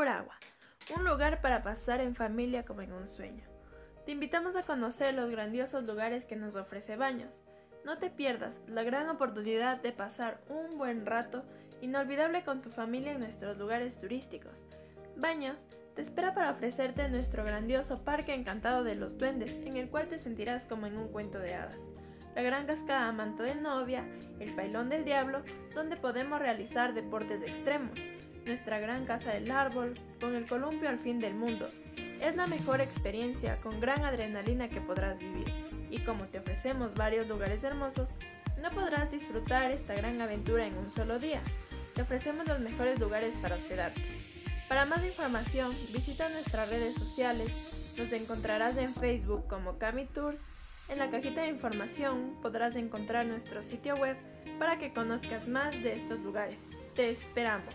Tunguragua, un lugar para pasar en familia como en un sueño. Te invitamos a conocer los grandiosos lugares que nos ofrece Baños. No te pierdas la gran oportunidad de pasar un buen rato inolvidable con tu familia en nuestros lugares turísticos. Baños te espera para ofrecerte nuestro grandioso parque encantado de los duendes, en el cual te sentirás como en un cuento de hadas. La gran cascada Manto de Novia, el Bailón del Diablo, donde podemos realizar deportes extremos. Nuestra gran casa del árbol, con el columpio al fin del mundo. Es la mejor experiencia con gran adrenalina que podrás vivir. Y como te ofrecemos varios lugares hermosos, no podrás disfrutar esta gran aventura en un solo día. Te ofrecemos los mejores lugares para hospedarte. Para más información, visita nuestras redes sociales. Nos encontrarás en Facebook como Cami Tours. En la cajita de información podrás encontrar nuestro sitio web para que conozcas más de estos lugares. Te esperamos.